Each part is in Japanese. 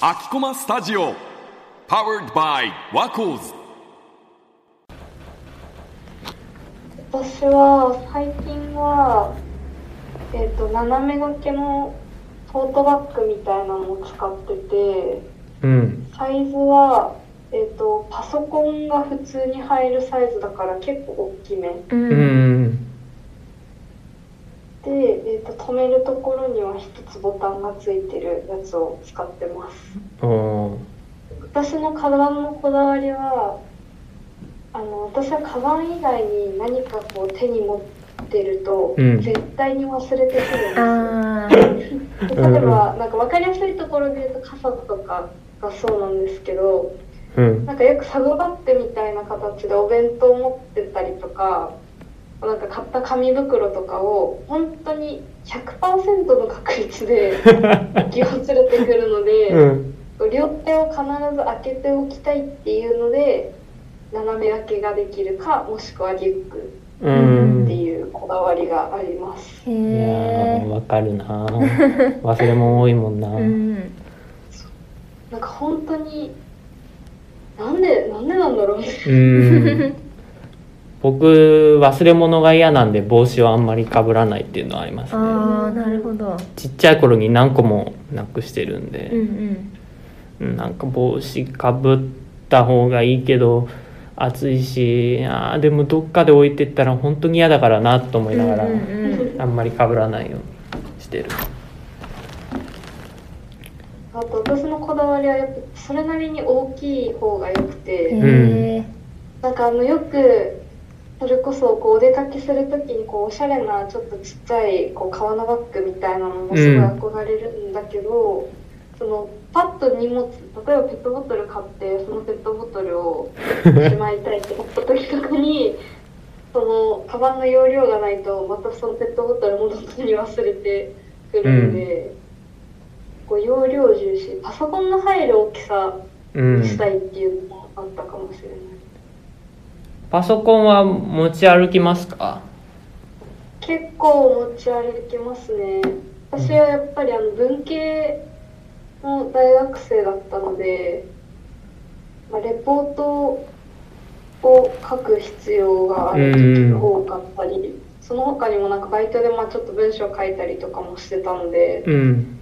秋駒スタジオ Powered by ワコーズ私は最近は、えっと斜め掛けのトートバッグみたいなのを使っててうん。サイズは、えっとパソコンが普通に入るサイズだから結構大きめ。ううんえっと止めるところには一つボタンがついてるやつを使ってます。私のカバンのこだわりはあの私はカバン以外に何かこう手に持ってると、うん。絶対に忘れてくるんですよ。例えばなんか分かりやすいところで言うと傘とかがそうなんですけどうん。なんかよくサブバッグみたいな形でお弁当持ってたりとかなんか買った紙袋とかを本当に100%の確率で 置き忘れてくるので、うん。両手を必ず開けておきたいっていうので斜め掛けができるかもしくはリュックうってんいうこだわりがあります。へいやわかるな。忘れ物多いもんな。うん。なんか本当になんでなんでなんだろうね。うん 僕忘れ物が嫌なんで帽子をあんまりかぶらないっていうのはありますね。ああなるほど。ちっちゃい頃に何個もなくしてるんうんうで、んうん。なんか帽子かぶった方がいいけど暑いしあーでもどっかで置いてったら本当に嫌だからなと思いながら、うんうんあんまりかぶらないようにしてる。あと私のこだわりはやっぱそれなりに大きい方が良くへて、えなんかあのよくそれこそこうお出かけするときにこうおしゃれなちょっとちっちゃいこう革のバッグみたいなのもすごい憧れるんだけど、そのパッと荷物例えばペットボトル買ってそのペットボトルをしまいたいって思った時とかに そのカバンの容量がないとまたそのペットボトルもどんどんに忘れてくるので、こう容量重視パソコンの入る大きさうんにしたいっていうのもあったかもしれない。パソコンは持ち歩きますか？結構持ち歩きますね。私はやっぱりあの文系の大学生だったので、まあ、レポートを書く必要がある時が多かったり、その他にもなんかバイトでまあちょっと文章書いたりとかもしてたのでうん。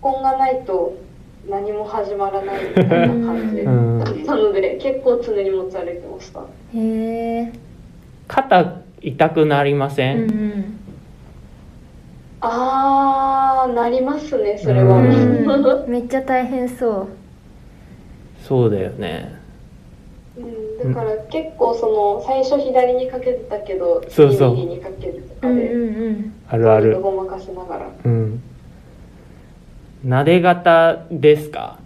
パソコンがないと何も始まらないみたいな感じうん。だったので結構常に持ち歩いてましたへえ肩痛くなりませ、うんん。あーなりますねそれは、ううん。めっちゃ大変そう。そうだよね。うん、だから結構その最初左にかけてたけどそうそう。次右にかけるとかうんで、うん。あるある。ごまかしながら。うん。なで型ですか？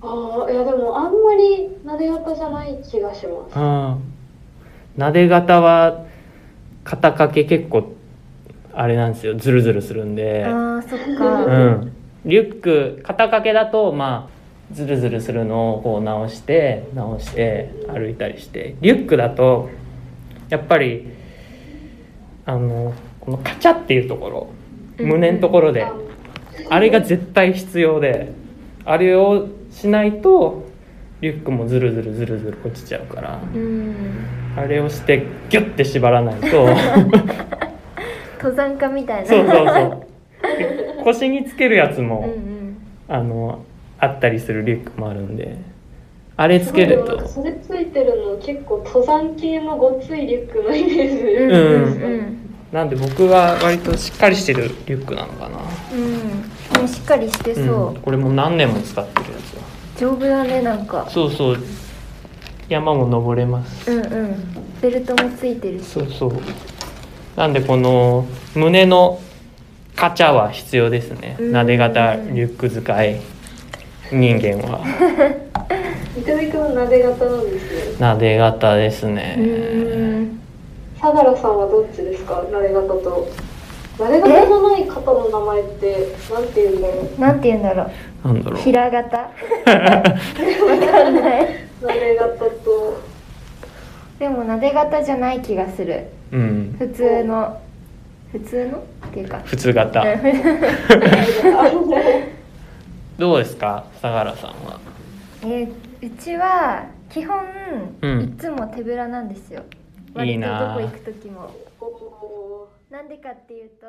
ああいやでもあんまりなで型じゃない気がします。ああなで型は肩掛け結構あれなんですよ。ズルズルするんうで。んあーそっうかん。リュック肩掛けだとまあズルズルするのをこう直して直して歩いたりして。リュックだとやっぱりあのこのカチャっていうところ胸のところで、あ。あれが絶対必要であれをしないとリュックもズルズルズルズル落ちちゃうから。うん。あれをしてギュッて縛らないと。登山家みたいな。そうそうそう。で 腰につけるやつも、うんうん。あのあったりするリュックもあるんで。あれつけると。それついてるの結構登山系のごついリュックのイメージ。で、うんうん。なんで僕は割としっかりしてるリュックなのかなうん、うん、しっかりしてそう、ん。これも何年も使ってるやつだ。丈夫だねなんか。そうそう。山も登れます。うんうん。ベルトもついてるし。そうそう。なんでこの胸のカチャは必要ですね。うん。なで型リュック使い。人間は。三上君はなで型なんですねなで型ですうね相良さんはどっちですか？なで型と。なで型のない方の名前ってなんて言うんだろう。なんて言うんだろう。なんだろう。平型 わかんない。なで型と。でもなで型じゃない気がする。うん。普通の。普通の？っていうか。普通型うんどうですか？相良さんは。えうちは基本、うん。いつも手ぶらなんですよ。いいなどこ行く時も。おなんでかっていうと